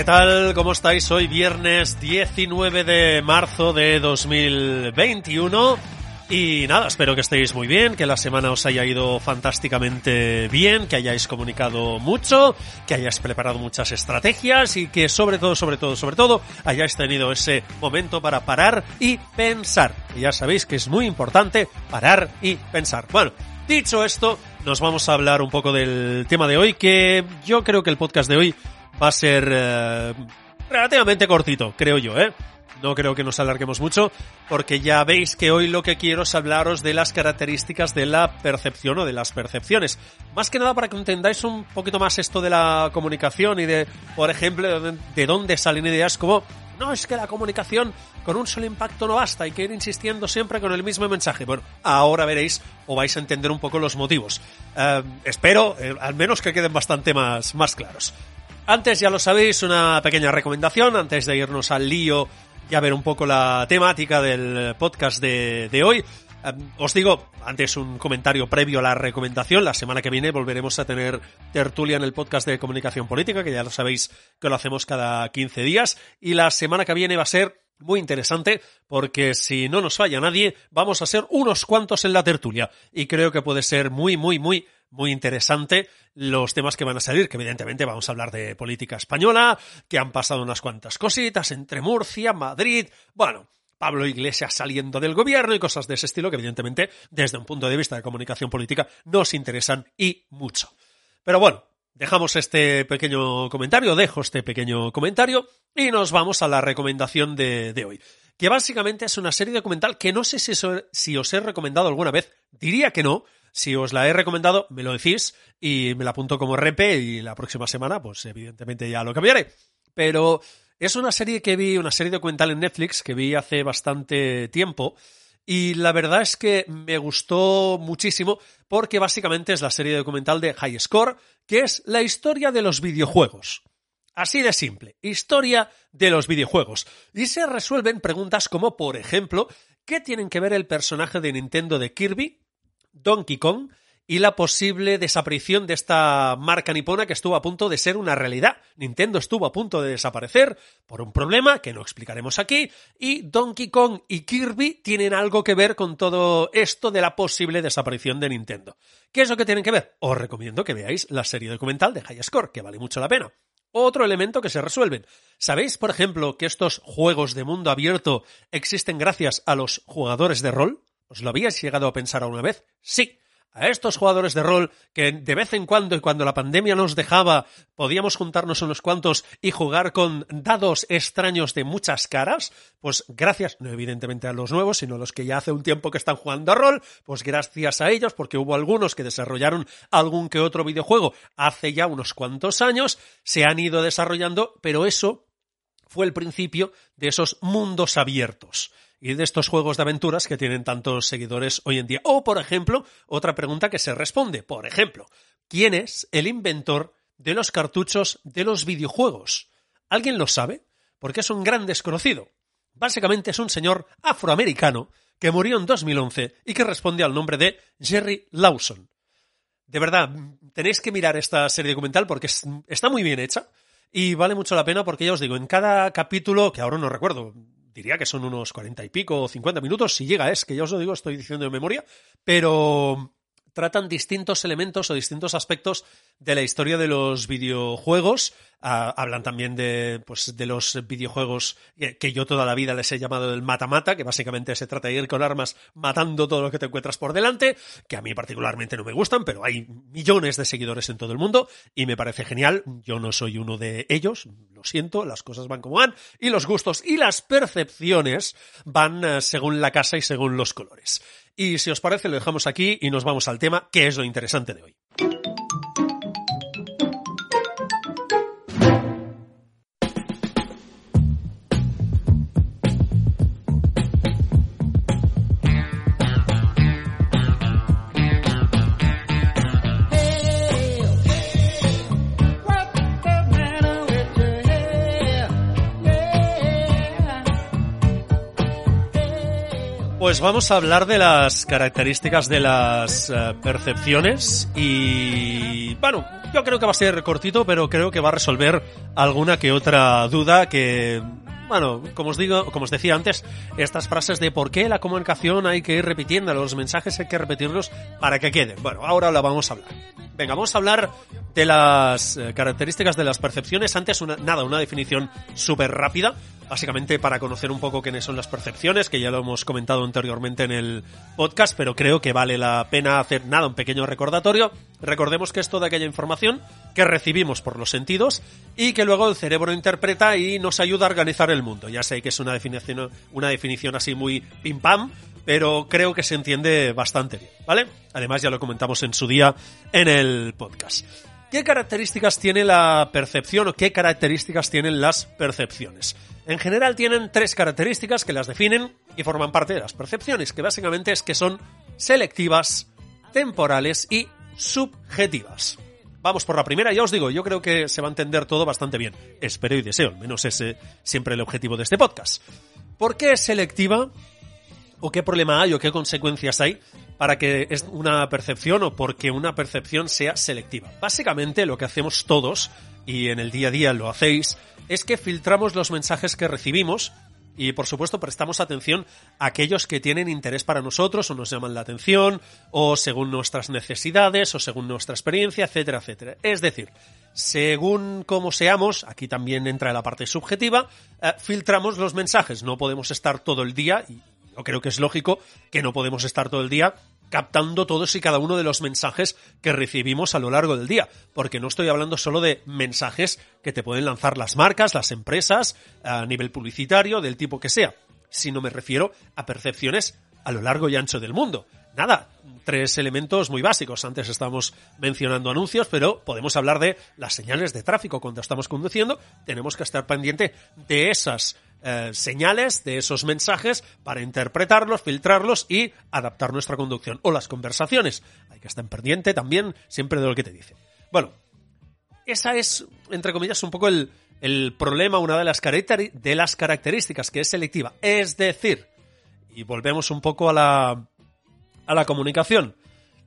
¿Qué tal? ¿Cómo estáis? Hoy viernes 19 de marzo de 2021. Y nada, espero que estéis muy bien, que la semana os haya ido fantásticamente bien, que hayáis comunicado mucho, que hayáis preparado muchas estrategias y que sobre todo, sobre todo, sobre todo, hayáis tenido ese momento para parar y pensar. Y ya sabéis que es muy importante parar y pensar. Bueno, dicho esto, nos vamos a hablar un poco del tema de hoy, que yo creo que el podcast de hoy va a ser eh, relativamente cortito, creo yo, ¿eh? No creo que nos alarguemos mucho, porque ya veis que hoy lo que quiero es hablaros de las características de la percepción o de las percepciones. Más que nada para que entendáis un poquito más esto de la comunicación y de, por ejemplo, de dónde salen ideas como, no, es que la comunicación con un solo impacto no basta, hay que ir insistiendo siempre con el mismo mensaje. Bueno, ahora veréis o vais a entender un poco los motivos. Eh, espero, eh, al menos que queden bastante más, más claros. Antes, ya lo sabéis, una pequeña recomendación antes de irnos al lío y a ver un poco la temática del podcast de, de hoy. Um, os digo, antes un comentario previo a la recomendación. La semana que viene volveremos a tener tertulia en el podcast de comunicación política, que ya lo sabéis que lo hacemos cada 15 días. Y la semana que viene va a ser muy interesante porque si no nos falla nadie, vamos a ser unos cuantos en la tertulia. Y creo que puede ser muy, muy, muy muy interesante los temas que van a salir, que evidentemente vamos a hablar de política española, que han pasado unas cuantas cositas entre Murcia, Madrid, bueno, Pablo Iglesias saliendo del gobierno y cosas de ese estilo que evidentemente desde un punto de vista de comunicación política nos interesan y mucho. Pero bueno, dejamos este pequeño comentario, dejo este pequeño comentario y nos vamos a la recomendación de, de hoy. Que básicamente es una serie documental que no sé si, si os he recomendado alguna vez, diría que no, si os la he recomendado, me lo decís y me la apunto como RP y la próxima semana, pues evidentemente ya lo cambiaré. Pero es una serie que vi, una serie documental en Netflix que vi hace bastante tiempo y la verdad es que me gustó muchísimo porque básicamente es la serie documental de High Score, que es la historia de los videojuegos. Así de simple, historia de los videojuegos. Y se resuelven preguntas como, por ejemplo, ¿qué tienen que ver el personaje de Nintendo de Kirby Donkey Kong y la posible desaparición de esta marca nipona que estuvo a punto de ser una realidad. Nintendo estuvo a punto de desaparecer por un problema que no explicaremos aquí y Donkey Kong y Kirby tienen algo que ver con todo esto de la posible desaparición de Nintendo. ¿Qué es lo que tienen que ver? Os recomiendo que veáis la serie documental de High Score, que vale mucho la pena. Otro elemento que se resuelven. ¿Sabéis, por ejemplo, que estos juegos de mundo abierto existen gracias a los jugadores de rol? ¿Os lo habíais llegado a pensar alguna vez? Sí. A estos jugadores de rol que de vez en cuando y cuando la pandemia nos dejaba podíamos juntarnos unos cuantos y jugar con dados extraños de muchas caras, pues gracias, no evidentemente a los nuevos, sino a los que ya hace un tiempo que están jugando a rol, pues gracias a ellos, porque hubo algunos que desarrollaron algún que otro videojuego hace ya unos cuantos años, se han ido desarrollando, pero eso fue el principio de esos mundos abiertos y de estos juegos de aventuras que tienen tantos seguidores hoy en día. O, por ejemplo, otra pregunta que se responde, por ejemplo, ¿quién es el inventor de los cartuchos de los videojuegos? ¿Alguien lo sabe? Porque es un gran desconocido. Básicamente es un señor afroamericano que murió en 2011 y que responde al nombre de Jerry Lawson. De verdad, tenéis que mirar esta serie documental porque está muy bien hecha y vale mucho la pena porque ya os digo, en cada capítulo, que ahora no recuerdo, diría que son unos cuarenta y pico o cincuenta minutos, si llega es, que ya os lo digo, estoy diciendo de memoria, pero tratan distintos elementos o distintos aspectos de la historia de los videojuegos. Ah, hablan también de, pues, de los videojuegos que yo toda la vida les he llamado el mata-mata, que básicamente se trata de ir con armas matando todo lo que te encuentras por delante, que a mí particularmente no me gustan, pero hay millones de seguidores en todo el mundo y me parece genial. Yo no soy uno de ellos, lo siento, las cosas van como van y los gustos y las percepciones van eh, según la casa y según los colores. Y si os parece, lo dejamos aquí y nos vamos al tema, que es lo interesante de hoy. Pues vamos a hablar de las características de las eh, percepciones y bueno, yo creo que va a ser cortito, pero creo que va a resolver alguna que otra duda que bueno, como os digo, como os decía antes, estas frases de por qué la comunicación hay que ir repitiendo, los mensajes hay que repetirlos para que queden. Bueno, ahora la vamos a hablar. Venga, vamos a hablar de las eh, características de las percepciones. Antes, nada, una definición súper rápida básicamente para conocer un poco quiénes son las percepciones, que ya lo hemos comentado anteriormente en el podcast, pero creo que vale la pena hacer nada, un pequeño recordatorio. Recordemos que es toda aquella información que recibimos por los sentidos y que luego el cerebro interpreta y nos ayuda a organizar el mundo. Ya sé que es una definición, una definición así muy pim pam, pero creo que se entiende bastante bien, ¿vale? Además ya lo comentamos en su día en el podcast. ¿Qué características tiene la percepción o qué características tienen las percepciones? En general tienen tres características que las definen y forman parte de las percepciones, que básicamente es que son selectivas, temporales y subjetivas. Vamos por la primera, ya os digo, yo creo que se va a entender todo bastante bien. Espero y deseo, al menos ese siempre el objetivo de este podcast. ¿Por qué es selectiva? ¿O qué problema hay o qué consecuencias hay para que es una percepción o porque una percepción sea selectiva. Básicamente lo que hacemos todos, y en el día a día lo hacéis, es que filtramos los mensajes que recibimos y por supuesto prestamos atención a aquellos que tienen interés para nosotros o nos llaman la atención o según nuestras necesidades o según nuestra experiencia, etcétera, etcétera. Es decir, según cómo seamos, aquí también entra la parte subjetiva, eh, filtramos los mensajes. No podemos estar todo el día, y yo creo que es lógico que no podemos estar todo el día captando todos y cada uno de los mensajes que recibimos a lo largo del día, porque no estoy hablando solo de mensajes que te pueden lanzar las marcas, las empresas, a nivel publicitario, del tipo que sea, sino me refiero a percepciones a lo largo y ancho del mundo. Nada, tres elementos muy básicos. Antes estábamos mencionando anuncios, pero podemos hablar de las señales de tráfico cuando estamos conduciendo. Tenemos que estar pendiente de esas eh, señales, de esos mensajes, para interpretarlos, filtrarlos y adaptar nuestra conducción. O las conversaciones. Hay que estar pendiente también siempre de lo que te dice. Bueno, esa es, entre comillas, un poco el, el problema, una de las, de las características, que es selectiva. Es decir, y volvemos un poco a la, a la comunicación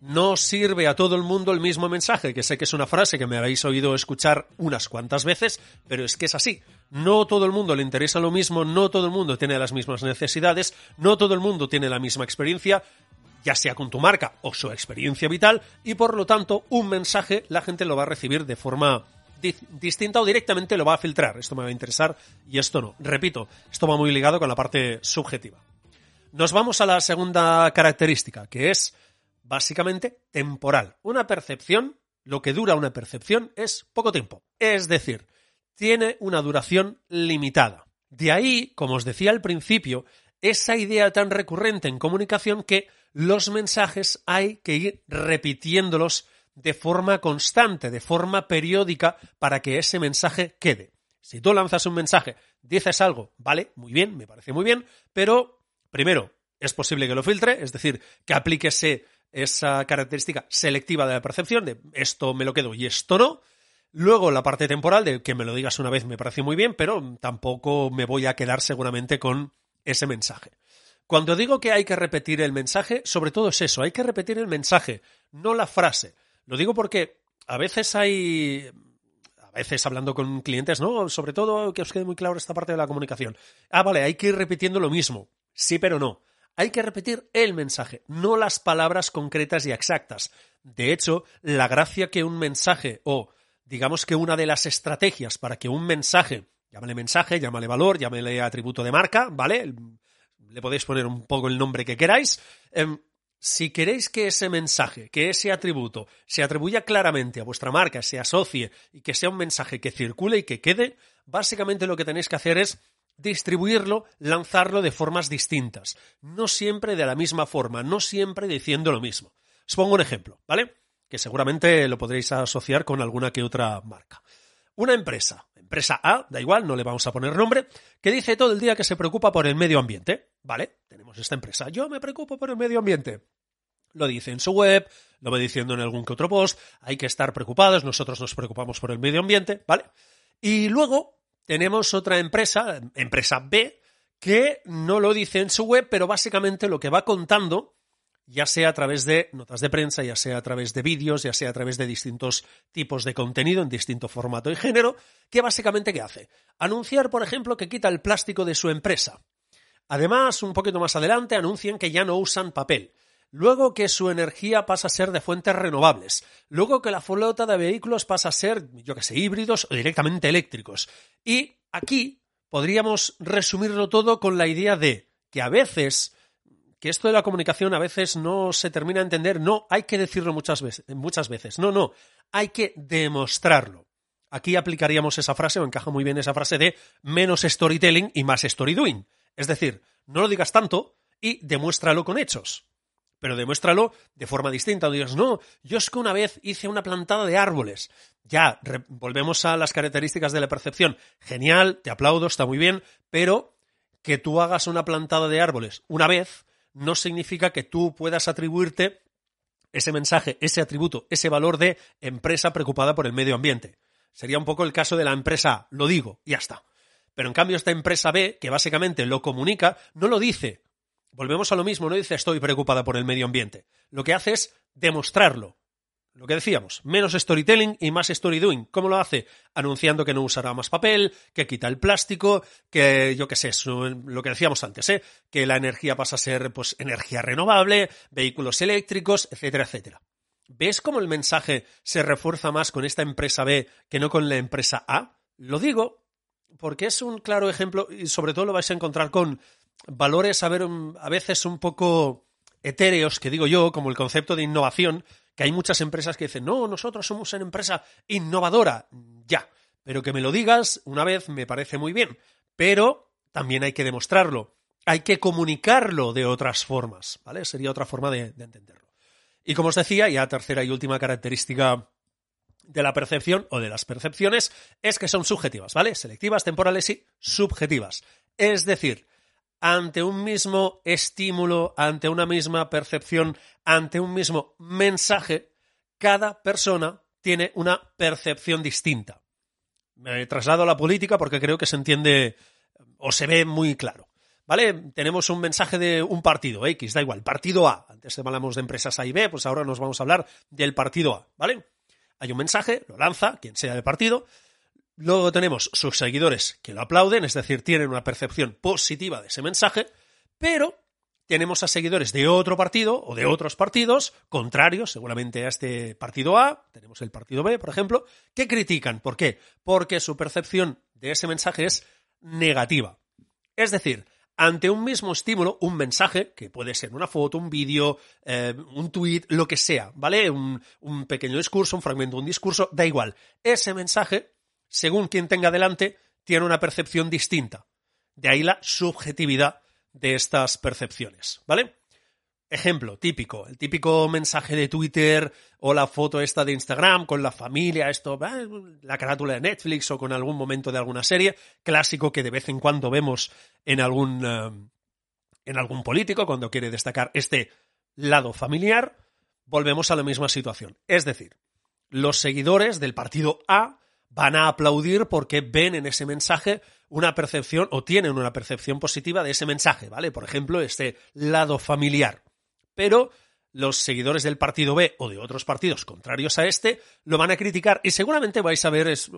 no sirve a todo el mundo el mismo mensaje, que sé que es una frase que me habéis oído escuchar unas cuantas veces, pero es que es así. No todo el mundo le interesa lo mismo, no todo el mundo tiene las mismas necesidades, no todo el mundo tiene la misma experiencia, ya sea con tu marca o su experiencia vital, y por lo tanto un mensaje la gente lo va a recibir de forma distinta o directamente lo va a filtrar. Esto me va a interesar y esto no. Repito, esto va muy ligado con la parte subjetiva. Nos vamos a la segunda característica, que es básicamente temporal. Una percepción, lo que dura una percepción es poco tiempo. Es decir, tiene una duración limitada. De ahí, como os decía al principio, esa idea tan recurrente en comunicación que los mensajes hay que ir repitiéndolos de forma constante, de forma periódica, para que ese mensaje quede. Si tú lanzas un mensaje, dices algo, vale, muy bien, me parece muy bien, pero primero, es posible que lo filtre, es decir, que aplique ese esa característica selectiva de la percepción, de esto me lo quedo y esto no. Luego la parte temporal, de que me lo digas una vez me parece muy bien, pero tampoco me voy a quedar seguramente con ese mensaje. Cuando digo que hay que repetir el mensaje, sobre todo es eso, hay que repetir el mensaje, no la frase. Lo digo porque a veces hay a veces hablando con clientes, ¿no? Sobre todo que os quede muy claro esta parte de la comunicación. Ah, vale, hay que ir repitiendo lo mismo. Sí, pero no hay que repetir el mensaje, no las palabras concretas y exactas. De hecho, la gracia que un mensaje o digamos que una de las estrategias para que un mensaje, llámale mensaje, llámale valor, llámale atributo de marca, ¿vale? Le podéis poner un poco el nombre que queráis. Em, si queréis que ese mensaje, que ese atributo se atribuya claramente a vuestra marca, se asocie y que sea un mensaje que circule y que quede, básicamente lo que tenéis que hacer es distribuirlo, lanzarlo de formas distintas, no siempre de la misma forma, no siempre diciendo lo mismo. Os pongo un ejemplo, ¿vale? Que seguramente lo podréis asociar con alguna que otra marca. Una empresa, empresa A, da igual, no le vamos a poner nombre, que dice todo el día que se preocupa por el medio ambiente. ¿Vale? Tenemos esta empresa. Yo me preocupo por el medio ambiente. Lo dice en su web, lo va diciendo en algún que otro post, hay que estar preocupados, nosotros nos preocupamos por el medio ambiente, ¿vale? Y luego tenemos otra empresa, empresa B, que no lo dice en su web, pero básicamente lo que va contando, ya sea a través de notas de prensa, ya sea a través de vídeos, ya sea a través de distintos tipos de contenido en distinto formato y género, que básicamente ¿qué hace? Anunciar, por ejemplo, que quita el plástico de su empresa. Además, un poquito más adelante anuncian que ya no usan papel. Luego que su energía pasa a ser de fuentes renovables. Luego que la flota de vehículos pasa a ser, yo que sé, híbridos o directamente eléctricos. Y aquí podríamos resumirlo todo con la idea de que a veces, que esto de la comunicación a veces no se termina a entender, no hay que decirlo muchas veces, muchas veces, no, no, hay que demostrarlo. Aquí aplicaríamos esa frase, o encaja muy bien esa frase de menos storytelling y más story doing. Es decir, no lo digas tanto y demuéstralo con hechos. Pero demuéstralo de forma distinta. No digas, no, yo es que una vez hice una plantada de árboles. Ya, volvemos a las características de la percepción. Genial, te aplaudo, está muy bien, pero que tú hagas una plantada de árboles una vez no significa que tú puedas atribuirte ese mensaje, ese atributo, ese valor de empresa preocupada por el medio ambiente. Sería un poco el caso de la empresa, lo digo, ya está. Pero en cambio esta empresa B, que básicamente lo comunica, no lo dice. Volvemos a lo mismo, no dice estoy preocupada por el medio ambiente. Lo que hace es demostrarlo. Lo que decíamos, menos storytelling y más story doing. ¿Cómo lo hace? Anunciando que no usará más papel, que quita el plástico, que yo qué sé, lo que decíamos antes, ¿eh? que la energía pasa a ser pues energía renovable, vehículos eléctricos, etcétera, etcétera. ¿Ves cómo el mensaje se refuerza más con esta empresa B que no con la empresa A? Lo digo porque es un claro ejemplo y sobre todo lo vais a encontrar con valores a, veces un poco etéreos, que digo yo, como el concepto de innovación, que hay muchas empresas que dicen, no, nosotros somos una empresa innovadora. Ya, pero que me lo digas una vez me parece muy bien, pero también hay que demostrarlo, hay que comunicarlo de otras formas, ¿vale? Sería otra forma de, de entenderlo. Y como os decía, ya tercera y última característica de la percepción o de las percepciones es que son subjetivas, ¿vale? Selectivas, temporales y subjetivas. Es decir, ante un mismo estímulo, ante una misma percepción, ante un mismo mensaje, cada persona tiene una percepción distinta. Me traslado a la política porque creo que se entiende o se ve muy claro. ¿Vale? Tenemos un mensaje de un partido X, da igual, partido A. Antes hablamos de empresas A y B, pues ahora nos vamos a hablar del partido A, ¿vale? hay un mensaje, lo lanza, quien sea del partido, luego tenemos sus seguidores que lo aplauden, es decir, tienen una percepción positiva de ese mensaje, pero tenemos a seguidores de otro partido o de otros partidos contrarios, seguramente a este partido A, tenemos el partido B, por ejemplo, que critican. ¿Por qué? Porque su percepción de ese mensaje es negativa. Es decir, ante un mismo estímulo, un mensaje, que puede ser una foto, un vídeo, eh, un tweet, lo que sea, ¿vale? Un, un, pequeño discurso, un fragmento un discurso, da igual. Ese mensaje, según quien tenga delante, tiene una percepción distinta. De ahí la subjetividad de estas percepciones, ¿vale? Ejemplo típico, el típico mensaje de Twitter o la foto esta de Instagram con la familia, esto, la carátula de Netflix o con algún momento de alguna serie, clásico que de vez en cuando vemos en algún, eh, en algún político cuando quiere destacar este lado familiar, volvemos a la misma situación. Es decir, los seguidores del partido A van a aplaudir porque ven en ese mensaje una percepción o tienen una percepción positiva de ese mensaje, ¿vale? Por ejemplo, este lado familiar pero los seguidores del partido B o de otros partidos contrarios a este lo van a criticar y seguramente vais a ver es,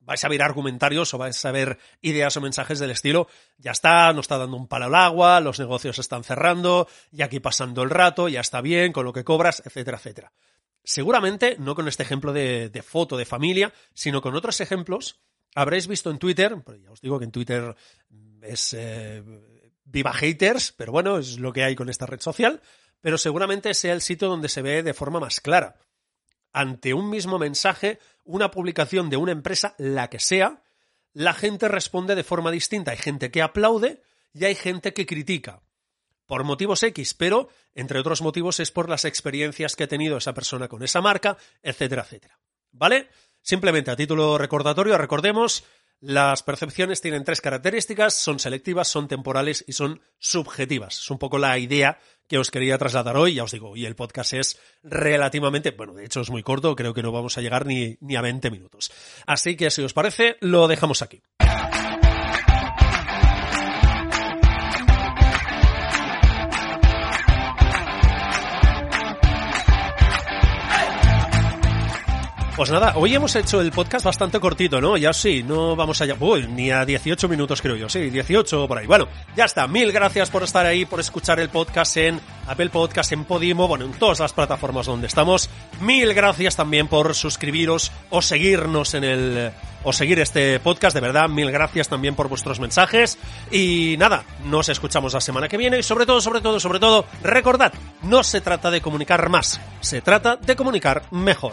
vais a ver argumentarios o vais a ver ideas o mensajes del estilo, ya está, no está dando un palo al agua, los negocios están cerrando, y aquí pasando el rato, ya está bien, con lo que cobras, etcétera, etcétera. Seguramente, no con este ejemplo de, foto de familia, sino con otros ejemplos, habréis visto en Twitter, ya os digo que en Twitter es eh, viva haters, pero bueno, es lo que hay con esta red social, pero seguramente sea el sitio donde se ve de forma más clara. Ante un mismo mensaje, una publicación de una empresa, la que sea, la gente responde de forma distinta. Hay gente que aplaude y hay gente que critica. Por motivos X, pero entre otros motivos es por las experiencias que ha tenido esa persona con esa marca, etcétera, etcétera. ¿Vale? Simplemente a título recordatorio, recordemos, las percepciones tienen tres características, son selectivas, son temporales y son subjetivas. Es un poco la idea que os quería trasladar hoy, ya os digo, y el podcast es relativamente, bueno, de hecho es muy corto, creo que no vamos a llegar ni, ni a 20 minutos. Así que si os parece, lo dejamos aquí. Pues nada, hoy hemos hecho el podcast bastante cortito, ¿no? Ya sí, no vamos allá. Uy, ni a 18 minutos creo yo, sí, 18 por ahí. Bueno, ya está. Mil gracias por estar ahí, por escuchar el podcast en Apple Podcast, en Podimo, bueno, en todas las plataformas donde estamos. Mil gracias también por suscribiros o seguirnos en el o seguir este podcast, de verdad, mil gracias también por vuestros mensajes. Y nada, nos escuchamos la semana que viene y sobre todo, sobre todo, sobre todo, recordad, no se trata de comunicar más, se trata de comunicar mejor.